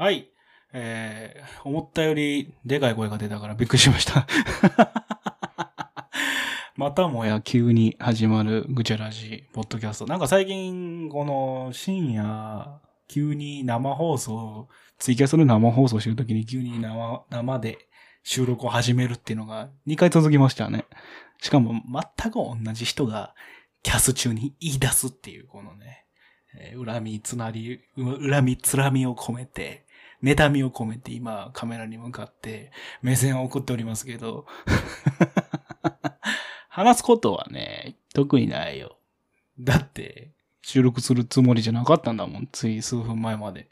はい。えー、思ったよりでかい声が出たからびっくりしました。またもや急に始まるぐちゃらじポッドキャスト。なんか最近、この深夜、急に生放送、ツイキャスの生放送してるときに急に生、生で収録を始めるっていうのが2回続きましたね。しかも全く同じ人がキャス中に言い出すっていう、このね、えー恨みつなり、恨みつらみを込めて、妬みを込めて今カメラに向かって目線を送っておりますけど、話すことはね、特にないよ。だって、収録するつもりじゃなかったんだもん。つい数分前まで。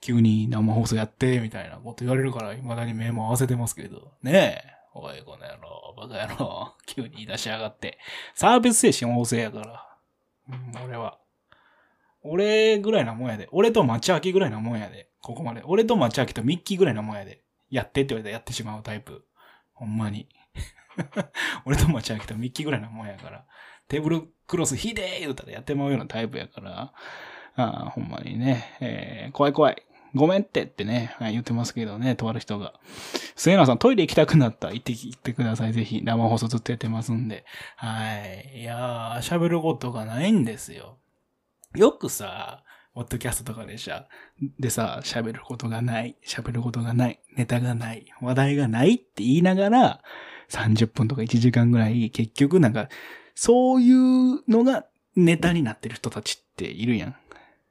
急に生放送やって、みたいなこと言われるから、未だに目も合わせてますけど。ねえ。おい、この野郎、バカ野郎。急に言い出しやがって。サービス精神旺盛やから。うん、俺は。俺ぐらいなもんやで。俺と町明ぐらいなもんやで。ここまで。俺と町明とミッキーぐらいなもんやで。やってって言われたらやってしまうタイプ。ほんまに。俺と町明とミッキーぐらいなもんやから。テーブルクロスひでー言うたらやってまうようなタイプやから。ああほんまにね。えー、怖い怖い。ごめんってってね、はい言ってますけどね、とある人が。末永さん、トイレ行きたくなった行ってきてください。ぜひ、生放送ずっとやってますんで。はい。いやー、喋ることがないんですよ。よくさ、ポッドキャストとかでさ、でさ、喋ることがない、喋ることがない、ネタがない、話題がないって言いながら、30分とか1時間ぐらい、結局なんか、そういうのがネタになってる人たちっているやん。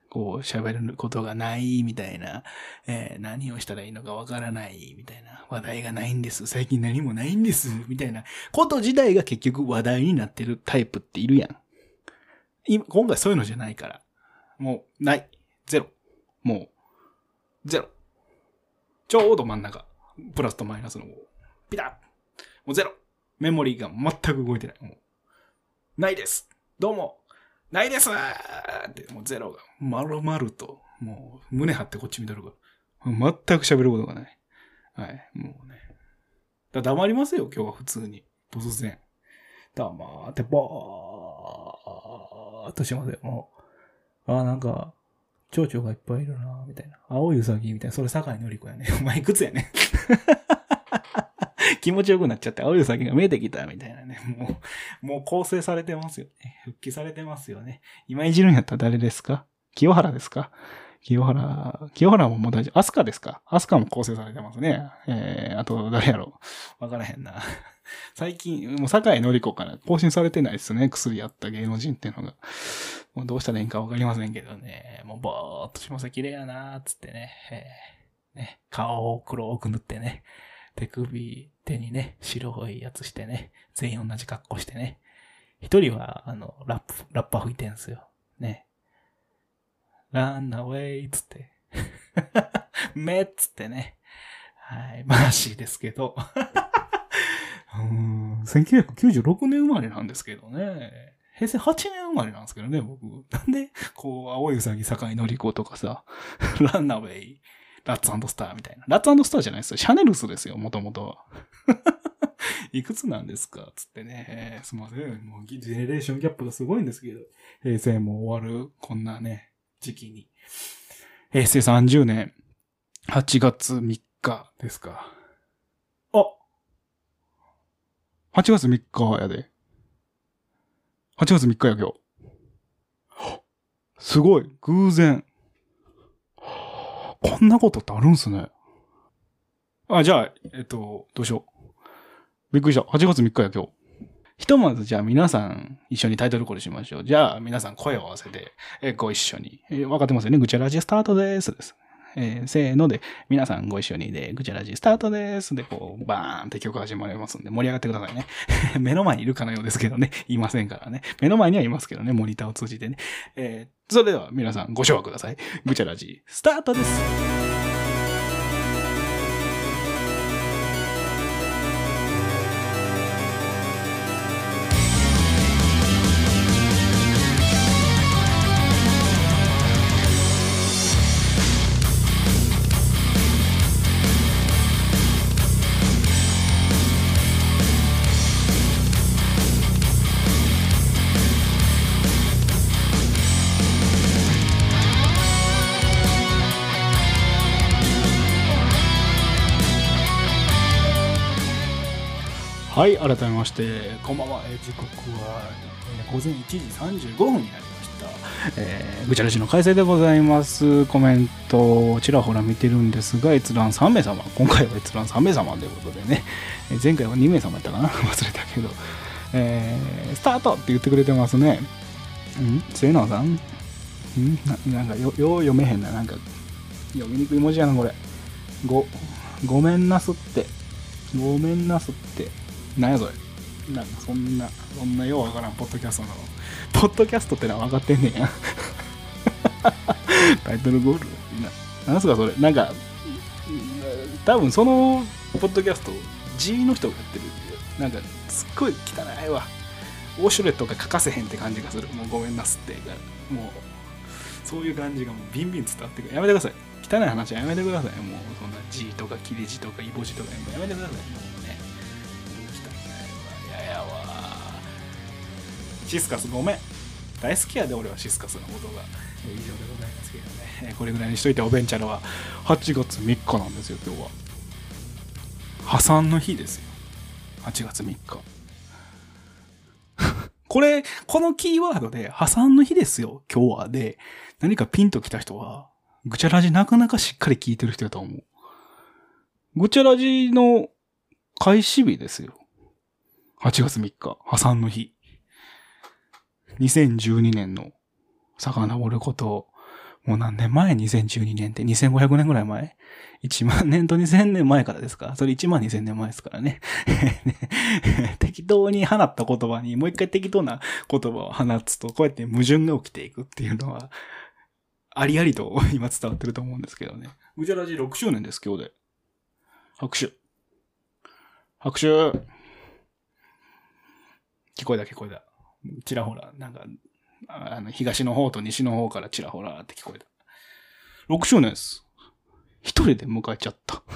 こう、喋ることがない、みたいな、えー何をしたらいいのかわからない、みたいな、話題がないんです、最近何もないんです、みたいなこと自体が結局話題になってるタイプっているやん。今、今回そういうのじゃないから。もう、ない。ゼロ。もう、ゼロ。ちょうど真ん中。プラスとマイナスの、ピタッもうゼロ。メモリーが全く動いてない。もうないです。どうも。ないですって、もうゼロが、丸々と、もう、胸張ってこっち見とるから。全く喋ることがない。はい、もうね。だ黙りますよ、今日は普通に。突然。黙って、ぼーっとしますよ、もう。ああ、なんか、蝶々がいっぱいいるなみたいな。青いウサギみたいな。それ、坂井のり子やね。お前いくつやね。気持ちよくなっちゃって、青いウサギが見えてきたみたいなね。もう、もう構成されてますよね。復帰されてますよね。今いじるんやったら誰ですか？清原ですか？清原、清原ももう大丈夫。アスカですか？アスカも構成されてますね。えー、あと誰やろ？うわからへんな。最近、もう坂井のり子から更新されてないですね。薬やった芸能人っていうのが。もうどうしたらいいんかわかりませんけどね。もうぼーっとします。綺麗やなーっつってね。えーね顔を黒く塗ってね。手首、手にね、白いやつしてね。全員同じ格好してね。一人は、あの、ラップ、ラッパ吹いてんすよ。ね。ランナウェイっつって。めっつってね。はい。マーシーですけど。うん。1996年生まれなんですけどね。平成8年生まれなんですけどね、僕。なんで、こう、青いウサギ、坂井のり子とかさ、ランナウェイ、ラッツスターみたいな。ラッツスターじゃないですよ。シャネルスですよ、もともとは。いくつなんですか？つってね。えーすいません。もう、ジェネレーションギャップがすごいんですけど。平成も終わる、こんなね、時期に。平成30年、8月3日ですか。あ8月3日やで。8月3日や、今日。すごい、偶然。こんなことってあるんすね。あ、じゃあ、えっと、どうしよう。びっくりした。8月3日や、今日。ひとまず、じゃあ皆さん一緒にタイトルコールしましょう。じゃあ皆さん声を合わせて、えご一緒に。えー分かってますよね？ぐちゃらじスタートです。です。えーせーので、皆さんご一緒にで、ぐちゃらじスタートです。で、こう、バーンって曲始まりますんで、盛り上がってくださいね。目の前にいるかのようですけどね。いませんからね。目の前にはいますけどね。モニターを通じてね。えーそれでは皆さんご唱和ください。ぐちゃらじスタートです。「はい、改めまして、こんばんは。え時刻は、えー午前1時35分になりました。えー、ぐちゃらしの改正でございます。コメントちらほら見てるんですが、閲覧3名様。今回は閲覧3名様ということでね、えー前回は2名様やったかな？忘れたけど、えースタートって言ってくれてますね。ん？末永さん？ん？ななんかよ、よう読めへんな。なんか、読みにくい文字やな、これ。ご、ごめんなすって。ごめんなすって。なんやそれ。なんかそんな、そんなようわからん、ポッドキャストなの。ポッドキャストってのは分かってんねんや。タイトルゴール。ななんすかそれ。なんか、多分そのポッドキャスト、G の人がやってる。なんか、すっごい汚いわ。ウォシュレットが欠かせへんって感じがする。もうごめんなすって。もう、そういう感じがもうビンビン伝わってくる。やめてください。汚い話はやめてください。もうそんな G とか切れ字とかイボ字とかやめてくださ。いシスカスごめん。大好きやで俺はシスカスのことが。以上でございますけどね。これぐらいにしといておべんちゃらは8月3日なんですよ、今日は。破産の日ですよ。8月3日。これ、このキーワードで破産の日ですよ、今日は。で、何かピンときた人は、ぐちゃらじなかなかしっかり聞いてる人だと思う。ぐちゃらじの開始日ですよ。8月3日、破産の日。2012年の遡ること、もう何年前 ?2012 年って2500年ぐらい前 ?1 万年と2000年前からですか？それ1万2000年前ですからね。適当に放った言葉にもう一回適当な言葉を放つと、こうやって矛盾が起きていくっていうのは、ありありと今伝わってると思うんですけどね。うじゃらじ6周年です、今日で。拍手。拍手。聞こえた聞こえた。ちらほら、なんか、あの、東の方と西の方からちらほらって聞こえた。6周年です。一人で迎えちゃった。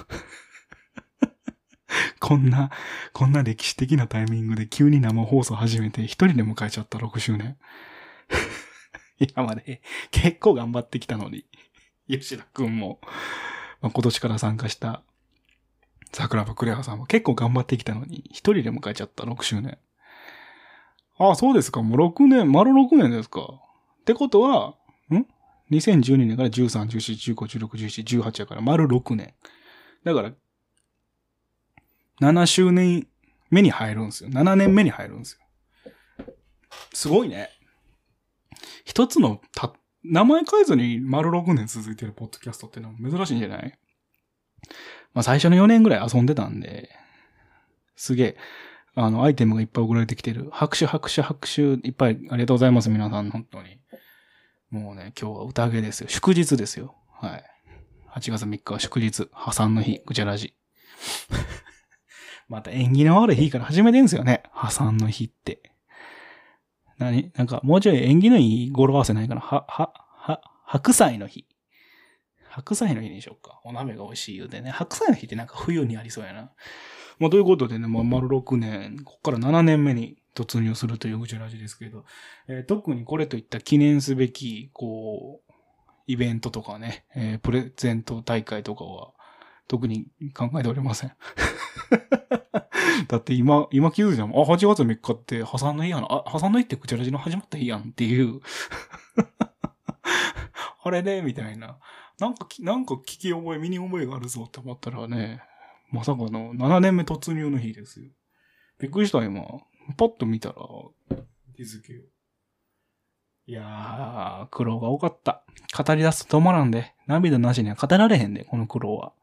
こんな、こんな歴史的なタイミングで急に生放送始めて一人で迎えちゃった6周年。今まで結構頑張ってきたのに、吉田くんも、まあ、今年から参加した桜庭クレアさんも結構頑張ってきたのに、一人で迎えちゃった6周年。ああ、そうですか。もう6年、丸6年ですか。ってことは、ん ?2012 年から13、14、15、16、17、18やから丸6年。だから、7周年目に入るんですよ。7年目に入るんですよ。すごいね。一つのた、名前変えずに丸6年続いてるポッドキャストってのは珍しいんじゃない？まあ最初の4年ぐらい遊んでたんで、すげえ、あの、アイテムがいっぱい送られてきてる。拍手、拍手、拍手、いっぱいありがとうございます、皆さん、本当に。もうね、今日は宴ですよ。祝日ですよ。はい。8月3日は祝日、破産の日、ぐちゃらじ。また縁起の悪い日から始めてんすよね。破産の日って。何？なんか、もうちょい縁起のいい語呂合わせないかな？は、は、は、白菜の日。白菜の日にしようか。お鍋が美味しい言うてね。白菜の日ってなんか冬にありそうやな。まあ、ということでね、まあ、丸6年、ここから7年目に突入するというぐちゃらじですけど、えー特にこれといった記念すべき、こう、イベントとかね、えープレゼント大会とかは、特に考えておりません。だって今、今気づいたもん。あ、8月3日って破産の日やな。あ、破産の日ってぐちゃらじの始まった日やんっていう。あれね、みたいな。なんか、なんか聞き覚え、身に覚えがあるぞって思ったらね、まさかの7年目突入の日ですよ。びっくりした今。パッと見たら、日付を。いやー、苦労が多かった。語り出すと止まらんで。涙なしには語られへんで、この苦労は。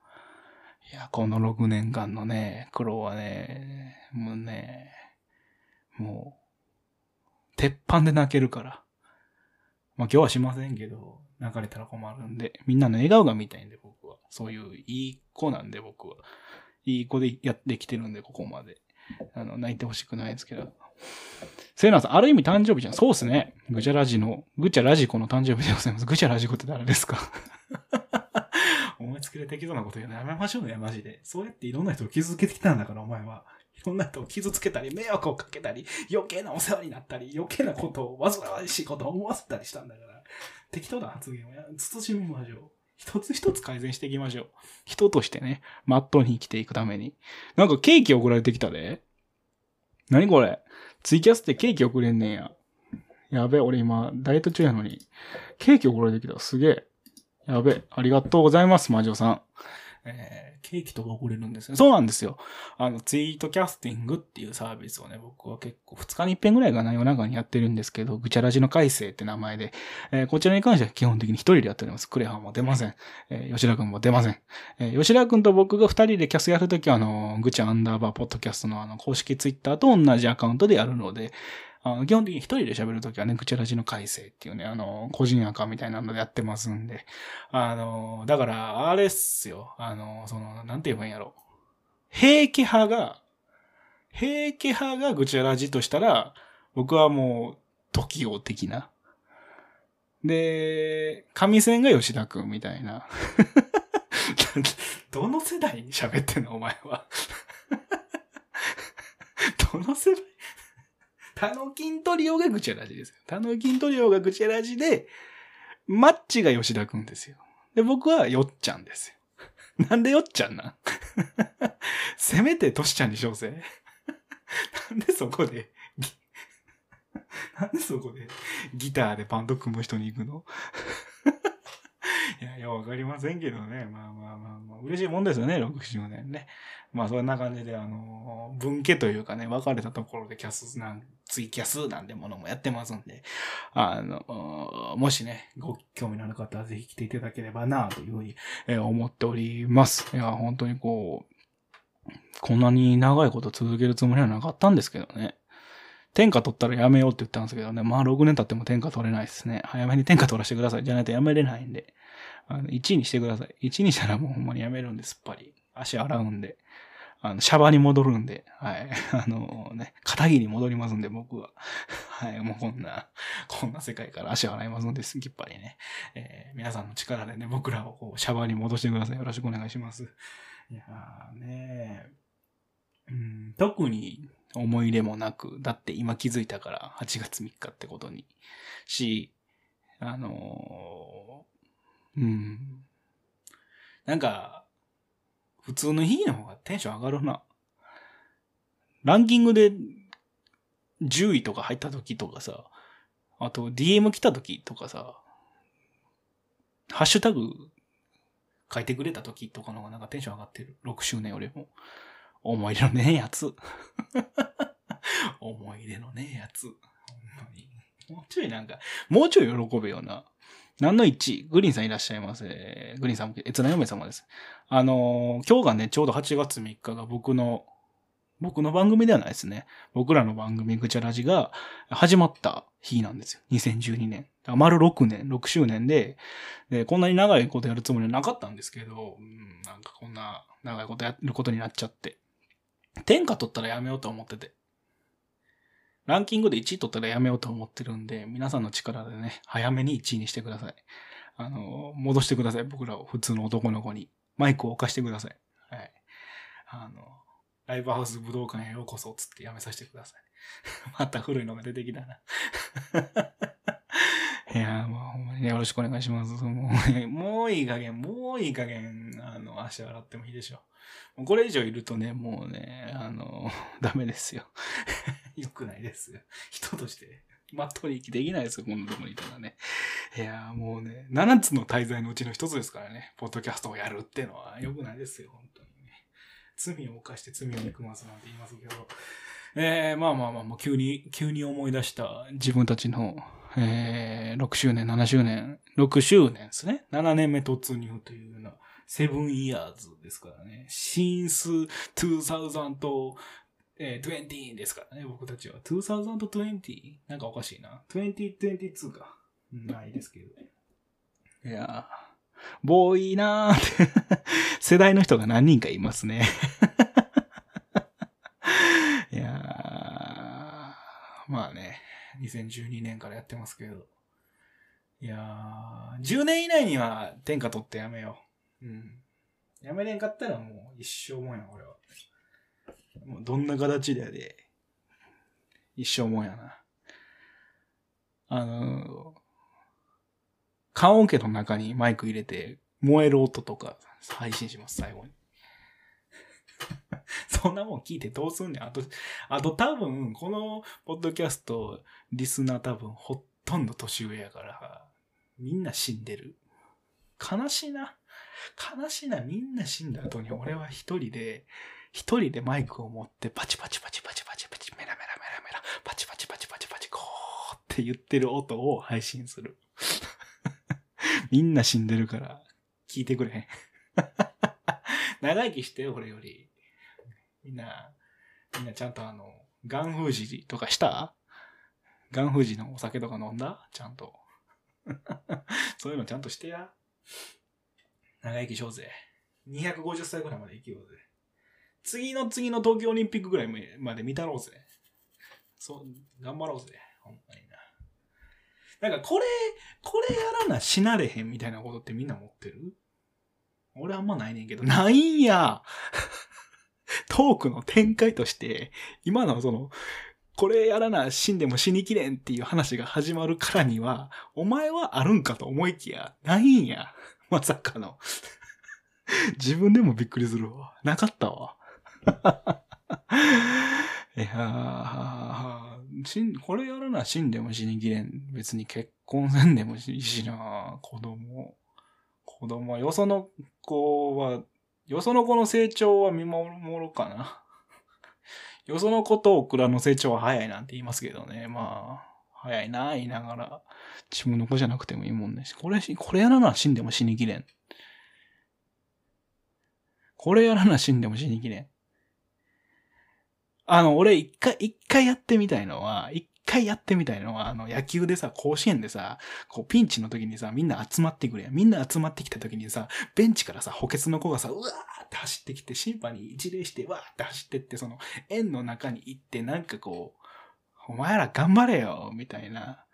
いや、この6年間のね、苦労はね、もうね、もう、鉄板で泣けるから。まあ今日はしませんけど、泣かれたら困るんで、みんなの笑顔が見たいんで、僕は。そういういい子なんで、僕は。いい子でやってきてるんで、ここまで。あの、泣いてほしくないですけど。セイナさん、ある意味誕生日じゃん。そうっすね。ぐちゃラジの、ぐちゃラジコの誕生日でございます。ぐちゃラジコって誰ですか？思いつきで適当なこと言うのやめましょうね、マジで。そうやっていろんな人を傷つけてきたんだから、お前は。いろんな人を傷つけたり、迷惑をかけたり、余計なお世話になったり、余計なことを、煩わしいことを思わせたりしたんだから、適当な発言をや慎みましょう。一つ一つ改善していきましょう。人としてね、まっとうに生きていくために。なんかケーキ送られてきたで。何これツイキャスってケーキ送れんねんや。やべ、俺今、ダイエット中やのに。ケーキ送られてきた。すげえ。やべ、ありがとうございます、魔女さん。えー、ケーキとか送れるんですね。そうなんですよ。あの、ツイートキャスティングっていうサービスをね、僕は結構2日に1遍ぐらいかな、夜中にやってるんですけど、ぐちゃらじの改正って名前で、えー、こちらに関しては基本的に一人でやっております。クレハンも出ません。えー、吉田くんも出ません。えー、吉田くんと僕が2人でキャスやるときは、あの、ぐちゃアンダーバーポッドキャストのあの、公式ツイッターと同じアカウントでやるので、あの基本的に一人で喋るときはね、くちゃらじの改正っていうね、あの、個人アカみたいなのでやってますんで。あの、だから、あれっすよ。あの、その、なんて言えばいいんやろ。平気派が、平気派がぐちゃらじとしたら、僕はもう、時王的な。で、神線が吉田くんみたいな。どの世代に喋ってんのお前は。どの世代タノキントリオがグチャラジですよ。タノキントリオがグチャラジで、マッチが吉田くんですよ。で、僕はよっちゃんですよ。なんでよっちゃんなん？せめてトシちゃんにしようぜ。なんでそこで、なんでそこでギターでバンド組む人に行くの？いや、いや、わかりませんけどね。まあまあまあまあ、嬉しいもんですよね、6周年ね。まあそんな感じで、あの、分家というかね、分かれたところでキャスなん、ツイキャスなんてものもやってますんで、あの、もしね、ご興味のある方はぜひ来ていただければな、というふうに、え思っております。いや、本当にこう、こんなに長いこと続けるつもりはなかったんですけどね。天下取ったらやめようって言ったんですけどね。まあ6年経っても天下取れないですね。早めに天下取らせてください。じゃないとやめれないんで。あの、1位にしてください。1位にしたらもうほんまにやめるんです、っぱり。足洗うんで。あの、シャバに戻るんで、はい。あのね、片桐に戻りますんで、僕は。はい。もうこんな、こんな世界から足洗いますんで、すきっぱりね。えー、皆さんの力でね、僕らをこう、シャバに戻してください。よろしくお願いします。いやーねうん、特に思い入れもなく、だって今気づいたから8月3日ってことに。し、あのー、うん。なんか、普通の日の方がテンション上がるな。ランキングで10位とか入った時とかさ、あと DM 来た時とかさ、ハッシュタグ書いてくれた時とかの方がなんかテンション上がってる。6周年よりも。思い出のねえやつ。思い出のねえやつ。ほんまに。もうちょいなんか、もうちょい喜べよな。何の1グリーンさんいらっしゃいませ。グリーンさん、えつな嫁様です。あのー、今日がね、ちょうど8月3日が僕の、僕の番組ではないですね。僕らの番組、ぐちゃらじが始まった日なんですよ。2012年。丸6年、6周年で、で、こんなに長いことやるつもりはなかったんですけど、うん、なんかこんな長いことやることになっちゃって。天下取ったらやめようと思ってて。ランキングで1位取ったらやめようと思ってるんで、皆さんの力でね、早めに1位にしてください。あの、戻してください。僕らを普通の男の子に。マイクを置かしてください。はい。あの、ライブハウス武道館へようこそつってやめさせてください。また古いのが出てきたな。いやもうほんまにね、よろしくお願いします。もう、もういい加減、もういい加減、あの、足洗ってもいいでしょう。これ以上いるとね、もうね、あの、ダメですよ。良くないですよ。人として、まっとうに生きていけないですよ、こんなとこにいたらね。いやもうね、7つの滞在のうちの一つですからね、ポッドキャストをやるっていうのは良くないですよ、本当にね。罪を犯して罪を憎ますなんて言いますけど。えー、まあまあまあ、もう急に、急に思い出した自分たちのえー、6周年、7周年、6周年ですね。7年目突入というような、セブンイヤーズですからね。シンス2020と、えー、20ですからね、僕たちは。2020? なんかおかしいな。2022か。ないですけどね。いやー、ボーイなーって 世代の人が何人かいますね。いやー、まあね。2012年からやってますけど。いやー、10年以内には天下取ってやめよう。うん。やめれんかったらもう一生もんや、俺は。どんな形でやで、一生もんやな。あのー、缶オケの中にマイク入れて、燃える音とか配信します、最後に。そんなもん聞いてどうすんねん。あと、あと多分、このポッドキャスト、リスナー多分ほとんど年上やから、みんな死んでる。悲しいな。悲しいな。みんな死んだ後に俺は一人で、一人でマイクを持ってパチパチパチパチパチパチ、メラメラメラメラ、パチパチパチパチパチ、こーって言ってる音を配信する。みんな死んでるから、聞いてくれへん。長生きして、俺より。みんな、みんなちゃんとあの、ガン封じとかしたガン封じのお酒とか飲んだちゃんと。そういうのちゃんとしてや。長生きしようぜ。250歳ぐらいまで生きようぜ。次の次の東京オリンピックぐらいまで見たろうぜ。そう、頑張ろうぜ。ほんまにな。なんかこれ、これやらな死なれへんみたいなことってみんな持ってる？俺あんまないねんけど、ないんやトークの展開として、今のその、これやらな死んでも死にきれんっていう話が始まるからには、お前はあるんかと思いきや、ないんや。まさかの。自分でもびっくりするわ。なかったわ。いやしん、これやらな死んでも死にきれん。別に結婚せんでもいいしな子供。子供は、よその子は、よその子の成長は見守るかな。よその子とオクラの成長は早いなんて言いますけどね。まあ、早いな言いながら、自分の子じゃなくてもいいもんね。これ、これやらな死んでも死にきれん。これやらな死んでも死にきれん。あの、俺一回、一回やってみたいのは、一回やってみたいのは、あの、野球でさ、甲子園でさ、こう、ピンチの時にさ、みんな集まってくれや。みんな集まってきた時にさ、ベンチからさ、補欠の子がさ、うわーって走ってきて、審判に一礼して、わーって走ってって、その、円の中に行って、なんかこう、お前ら頑張れよ、みたいな。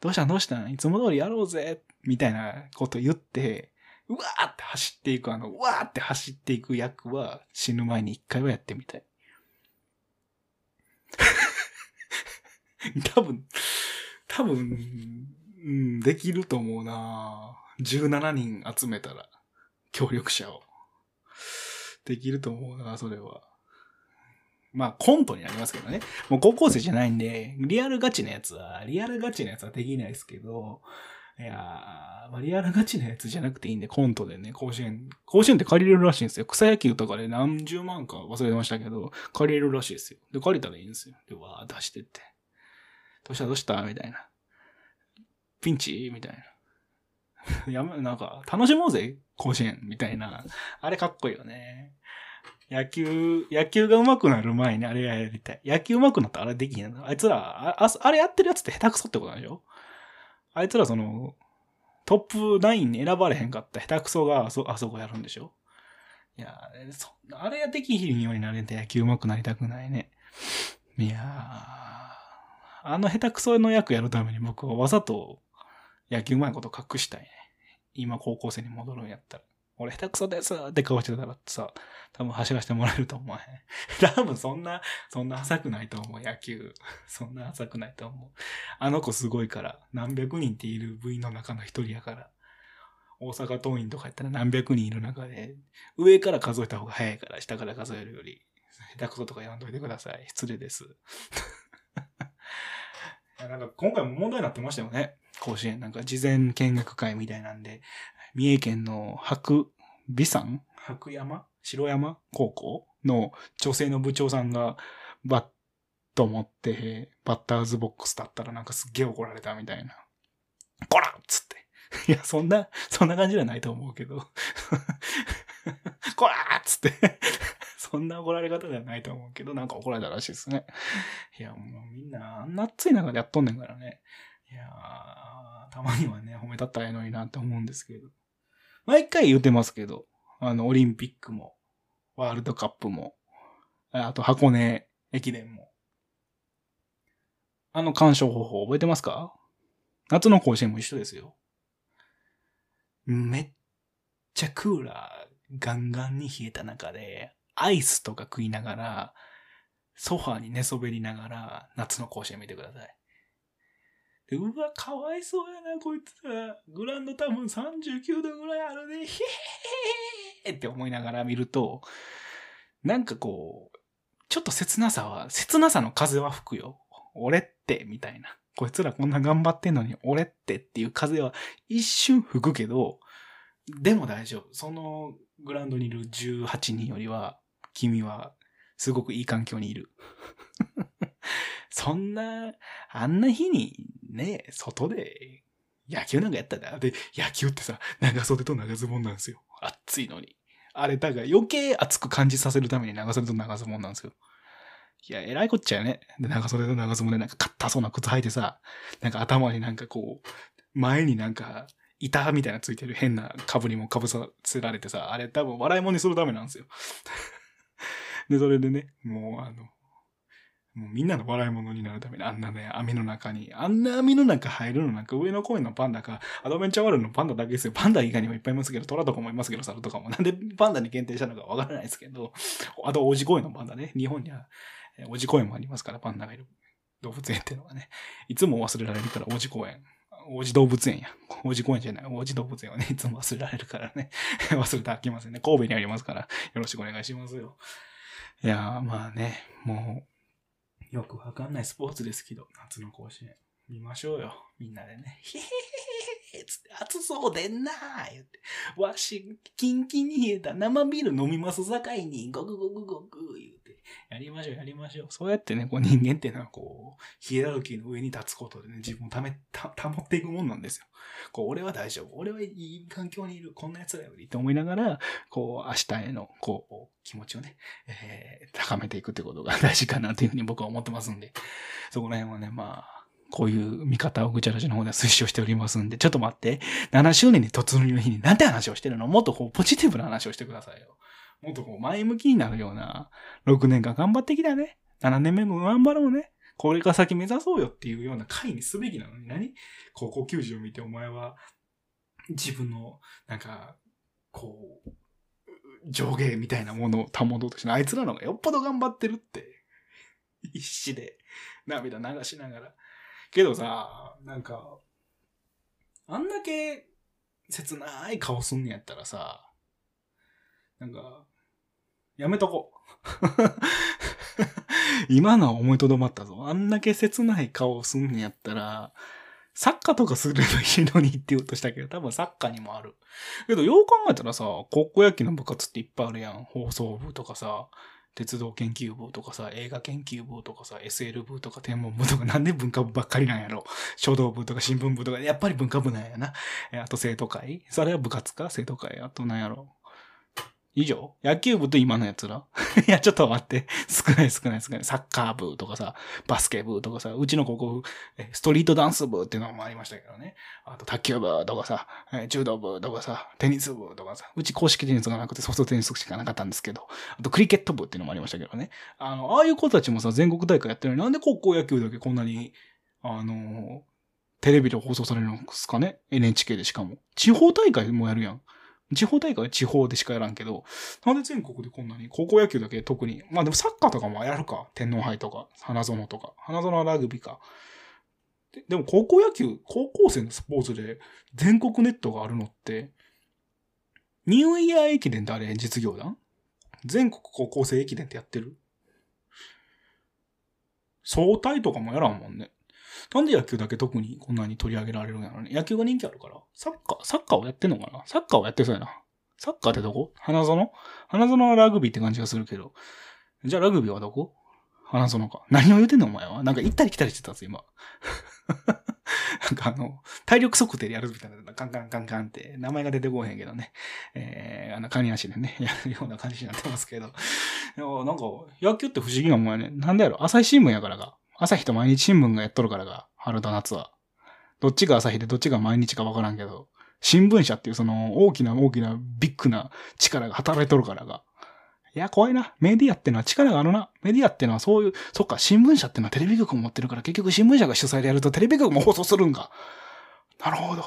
どうしたん？どうしたん？いつも通りやろうぜ、みたいなこと言って、うわーって走っていく、あの、うわーって走っていく役は、死ぬ前に一回はやってみたい。多分、多分、うん、できると思うな17人集めたら、協力者を。できると思うなそれは。まあ、コントになりますけどね。もう高校生じゃないんで、リアルガチなやつは、リアルガチなやつはできないですけど、いやー、リアルガチなやつじゃなくていいんで、コントでね、甲子園、甲子園って借りれるらしいんですよ。草野球とかで何十万か忘れてましたけど、借りれるらしいですよ。で、借りたらいいんですよ。で、わー出してって。どうしたどうした？みたいな。ピンチ？みたいな。やめ、なんか、楽しもうぜ甲子園みたいな。あれかっこいいよね。野球、野球が上手くなる前にあれやりたい。野球上手くなったらあれできへんのあいつら、ああれやってるやつって下手くそってことなんでしょ？あいつらその、トップ9に選ばれへんかった下手くそがあそ、あそこやるんでしょ？いや、そあれやできひんようになれて野球上手くなりたくないね。いや、あの下手くその役やるために僕はわざと野球うまいこと隠したいね。今高校生に戻るんやったら。俺下手くそですって顔してたらさ、多分走らせてもらえると思わへん。多分そんな、そんな浅くないと思う、野球。そんな浅くないと思う。あの子すごいから、何百人っている部員の中の一人やから。大阪桐蔭とかやったら何百人いる中で、上から数えた方が早いから、下から数えるより、下手くそとかやんといてください。失礼です。なんか今回も問題になってましたよね。甲子園。なんか事前見学会みたいなんで、三重県の白美山？白山？白山？高校の女性の部長さんがバット持って、バッターズボックスだったらなんかすっげえ怒られたみたいな。こらっつって。いや、そんな、そんな感じじゃないと思うけど。こらっつって。そんな怒られ方ではないと思うけど、なんか怒られたらしいですね。いや、もうみんな、あんな暑い中でやっとんねんからね。いやー、たまにはね、褒めたったらええのになって思うんですけど。毎回言うてますけど、あの、オリンピックも、ワールドカップも、あと箱根駅伝も。あの鑑賞方法覚えてますか？夏の甲子園も一緒ですよ。めっちゃクーラーガンガンに冷えた中で、アイスとか食いながら、ソファーに寝そべりながら、夏の甲子園見てください。でうわ、かわいそうやな、こいつら。グランド多分39度ぐらいあるね。へへへへって思いながら見ると、なんかこう、ちょっと切なさは、切なさの風は吹くよ。俺って、みたいな。こいつらこんな頑張ってんのに、俺ってっていう風は一瞬吹くけど、でも大丈夫。そのグラウンドにいる18人よりは、君はすごくいい環境にいる。そんな、あんな日にね、外で野球なんかやったんだ。で、野球ってさ、長袖と長ズボンなんですよ。暑いのに。あれ、だから余計熱く感じさせるために長袖と長ズボンなんですよ。いや、偉いこっちゃよね。で、長袖と長ズボンでなんか硬そうな靴履いてさ、なんか頭になんかこう、前になんか、板みたいなついてる変な被りも被させられてさ、あれ多分笑い物にするためなんですよ。で、それでね、もうあの、もうみんなの笑い物になるためにあんなね、網の中に、あんな網の中入るのなんか上野公園のパンダか、アドベンチャーワールドのパンダだけですよ。パンダ以外にもいっぱいいますけど、トラとかもいますけど、猿とかも。なんでパンダに限定したのかわからないですけど、あと、王子公園のパンダね。日本には、王子公園もありますから、パンダがいる動物園っていうのがね。いつも忘れられるから王子公園。王子動物園や。王子公園じゃない。王子動物園はね、いつも忘れられるからね。忘れてあきませんね。神戸にありますから、よろしくお願いしますよ。いやー、まあね、もう、よくわかんないスポーツですけど、夏の甲子園。見ましょうよ。みんなでね。へへへへつって、暑そうでんなー言って。わし、キンキンに冷えた生ビール飲みますさかいに、ごくごくごく言うて。やりましょう、やりましょう。そうやってね、こう人間ってのはこう、ヒエラルキーの上に立つことでね、自分をため、た、保っていくもんなんですよ。こう、俺は大丈夫。俺はいい環境にいる。こんな奴らよりって思いながら、こう、明日への、こう、気持ちをね、えー、高めていくってことが大事かなというふうに僕は思ってますんで、そこら辺はね、まあ、こういう見方をぐちゃらじの方では推奨しておりますんで、ちょっと待って、7周年に突入の日になんて話をしてるの？もっとこう、ポジティブな話をしてくださいよ。もっとこう、前向きになるような、6年間頑張ってきたね。7年目も頑張ろうね。これから先目指そうよっていうような回にすべきなのに何？高校球児を見てお前は自分の、なんか、こう、上下みたいなものを保とうとしてあいつらの方がよっぽど頑張ってるって。必死で涙流しながら。けどさ、なんか、あんだけ切ない顔すんねやったらさ、なんか、やめとこう。今のは思いとどまったぞ。あんだけ切ない顔すんねやったら、サッカーとかすればいいのにって言おうとしたけど、多分サッカーにもある。けど、よう考えたらさ、高校野球の部活っていっぱいあるやん。放送部とかさ、鉄道研究部とかさ、映画研究部とかさ、SL 部とか天文部とか、なんで文化部ばっかりなんやろ。書道部とか新聞部とか、やっぱり文化部なんやな。あと生徒会それは部活か？生徒会あとなんやろ？以上？野球部と今のやつら？いや、ちょっと待って。少ない少ない少ない。サッカー部とかさ、バスケ部とかさ、うちの高校、ストリートダンス部っていうのもありましたけどね。あと、卓球部とかさ、柔道部とかさ、テニス部とかさ、うち公式テニスがなくてソフトテニスしかなかったんですけど、あとクリケット部っていうのもありましたけどね。あの、ああいう子たちもさ、全国大会やってるのになんで高校野球だけこんなに、あの、テレビで放送されるんですかね ?NHK でしかも。地方大会もやるやん。地方大会は地方でしかやらんけど、なんで全国でこんなに、高校野球だけ特に、まあでもサッカーとかもやるか。天皇杯とか、花園とか。花園はラグビーか。ででも高校野球、高校生のスポーツで全国ネットがあるのって、ニューイヤー駅伝ってあれ実業団？全国高校生駅伝ってやってる？総体とかもやらんもんね。なんで野球だけ特にこんなに取り上げられるんやろね。野球が人気あるから。サッカー、サッカーをやってんのかな？サッカーをやってそうやな。サッカーってどこ？花園？花園はラグビーって感じがするけど。じゃあラグビーはどこ？花園か。何を言うてんの？お前は。なんか行ったり来たりしてたぞ、今。なんかあの、体力測定でやるみたいな、カンカンカンカンって、名前が出てこへんけどね。えー、あの、カニ足でね、やるような感じになってますけど。いや、なんか、野球って不思議なもんやね。なんでやろ？朝日新聞やからか。朝日と毎日新聞がやっとるからが、春と夏は。どっちが朝日でどっちが毎日かわからんけど、新聞社っていうその大きな大きなビッグな力が働いとるからが。いや、怖いな。メディアってのは力があるな。メディアってのはそういう、そっか、新聞社ってのはテレビ局も持ってるから、結局新聞社が主催でやるとテレビ局も放送するんか。なるほど。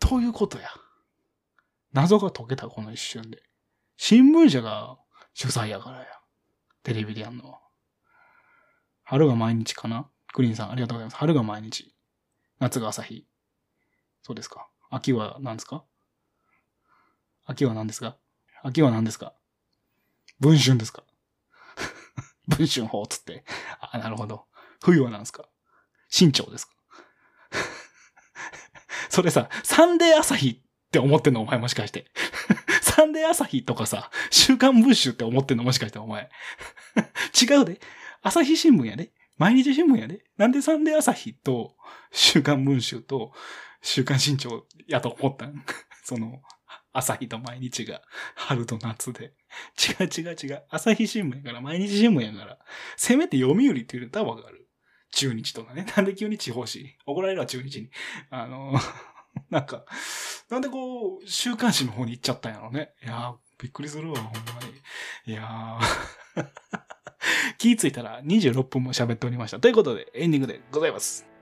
ということや。謎が解けた、この一瞬で。新聞社が主催やからや。テレビでやんのは。春が毎日かな？クリーンさん、ありがとうございます。春が毎日。夏が朝日。そうですか。秋は何ですか？秋は何ですか？秋は何ですか？文春ですか？文春法つって。あ、なるほど。冬は何ですか？新潮ですか？それさ、サンデー朝日って思ってんの？お前もしかして。サンデー朝日とかさ、週刊文春って思ってんの？もしかしてお前。違うで。朝日新聞やで。毎日新聞やで。なんでサンデー朝日と週刊文春と週刊新潮やと思ったん？その、朝日と毎日が春と夏で。違う違う違う。朝日新聞やから毎日新聞やから。せめて読売って言うたらわかる。中日とかね。なんで急に地方紙？怒られるわ、中日に。あの、なんか、なんでこう、週刊誌の方に行っちゃったんやろね。いやー、びっくりするわ、ほんまに。いやー。気ぃついたら26分も喋っておりました。ということで、エンディングでございます。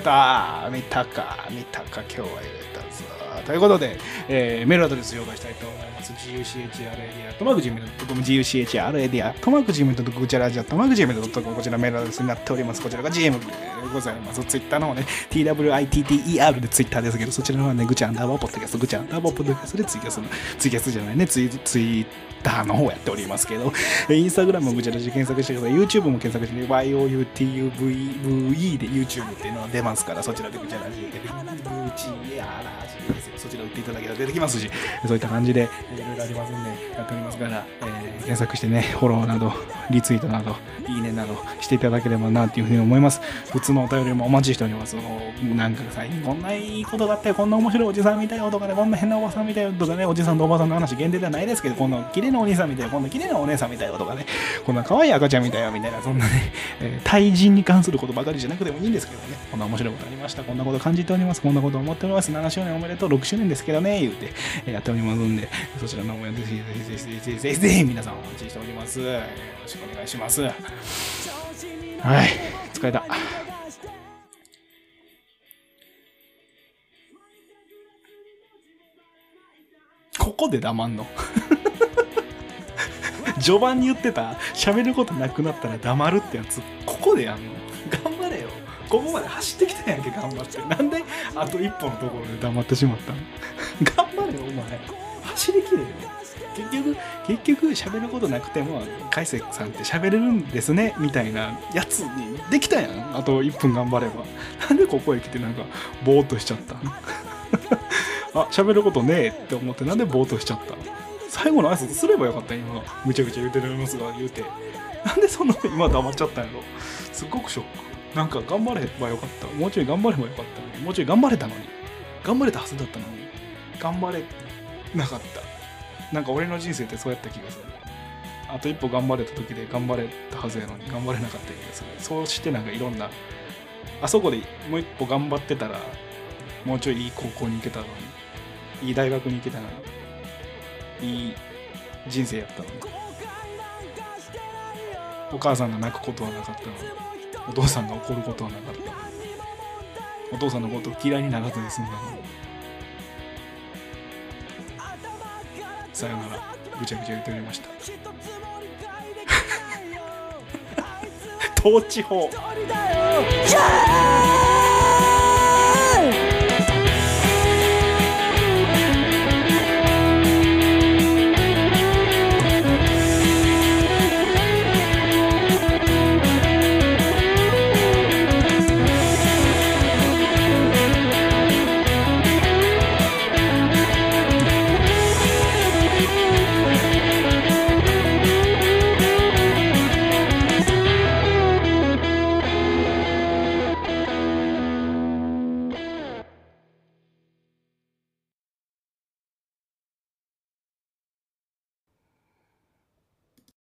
しゃ言えた見たか見たか今日は言えたぞということで、えーメールアドレスを紹介したいと思います。guchradia とマグジメルトコム guchradia とマグジメルトコムチャラジアとマグジメルトコムこちらメールアドレスになっております。こちらが GM でございます。ツイッターの方ね、twitter でツイッターですけど、そちらの方はね、ぐちゃアンダーバーポッドキャスト、ぐちゃアンダーバーポッドキャストでツイキャスの、ツイキャスじゃないね、ツイツイッターの方やっておりますけど、えーインスタグラムもぐちゃらじ検索してください。YouTube も検索して、YOUTUVE で YouTube っていうのが出ますから、そちらでぐちゃらじで、ぐちやらじですそちら打っていただけたら出てきますし、そういった感じで、いろいろありますんで、やっておりますから、えー検索してね、フォローなど、リツイートなど、いいねなどしていただければなっていうふうに思います。普通のお便りもお待ちしております。なんかさ、こんないいことがあって、こんな面白いおじさんみたいよとかね、こんな変なおばさんみたいよとかね、おじさんとおばさんの話限定ではないですけど、こんな綺麗なお兄さんみたいよ、こんな綺麗なお姉さんみたいよとかね、こんな可愛い赤ちゃんみたいよみたいな、そんなね、えー対人に関することばかりじゃなくてもいいんですけどね、こんな面白いことありました、こんなこと感じております、こんなこと思っております、7周年おめでとう、6周年ですけどね、言うて、えーやっておりますんで、そちらの応援ぜひぜひぜひぜひぜひぜひぜひ皆さんお待ちしております。よろしくお願いします。はい、疲れた。ここで黙んの？序盤に言ってた喋ることなくなったら黙るってやつここでやんの頑張れよ。ここまで走ってきたやんけ頑張って。なんであと一歩のところで黙ってしまったの？頑張れよお前。走りきれよ。結局結局喋ることなくても海瀬さんって喋れるんですねみたいなやつにできたやん。あと1分頑張れば。なんでここへ来てなんかぼーっとしちゃったん あ喋ることねえって思ってなんでぼーっとしちゃった最後の挨拶すればよかった今。ぐちゃぐちゃ言うてるますが言うて。なんでそんな今黙っちゃったんやろ。すっごくショック。なんか頑張ればよかった。もうちょい頑張ればよかったのに。もうちょい頑張れたのに。頑張れたはずだったのに。頑張れなかった。なんか俺の人生ってそうやった気がする。あと一歩頑張れた時で頑張れたはずやのに。頑張れなかった気がする。そうしてなんかいろんな。あそこでもう一歩頑張ってたらもうちょいいい高校に行けたのに。いい大学に行けたのにいい人生やったの。にお母さんが泣くことはなかったの。にお父さんが怒ることはなかった。のにお父さんのことを嫌いにならずに済んだの。にさよなら。ぐちゃぐちゃ言っておりました。統治法!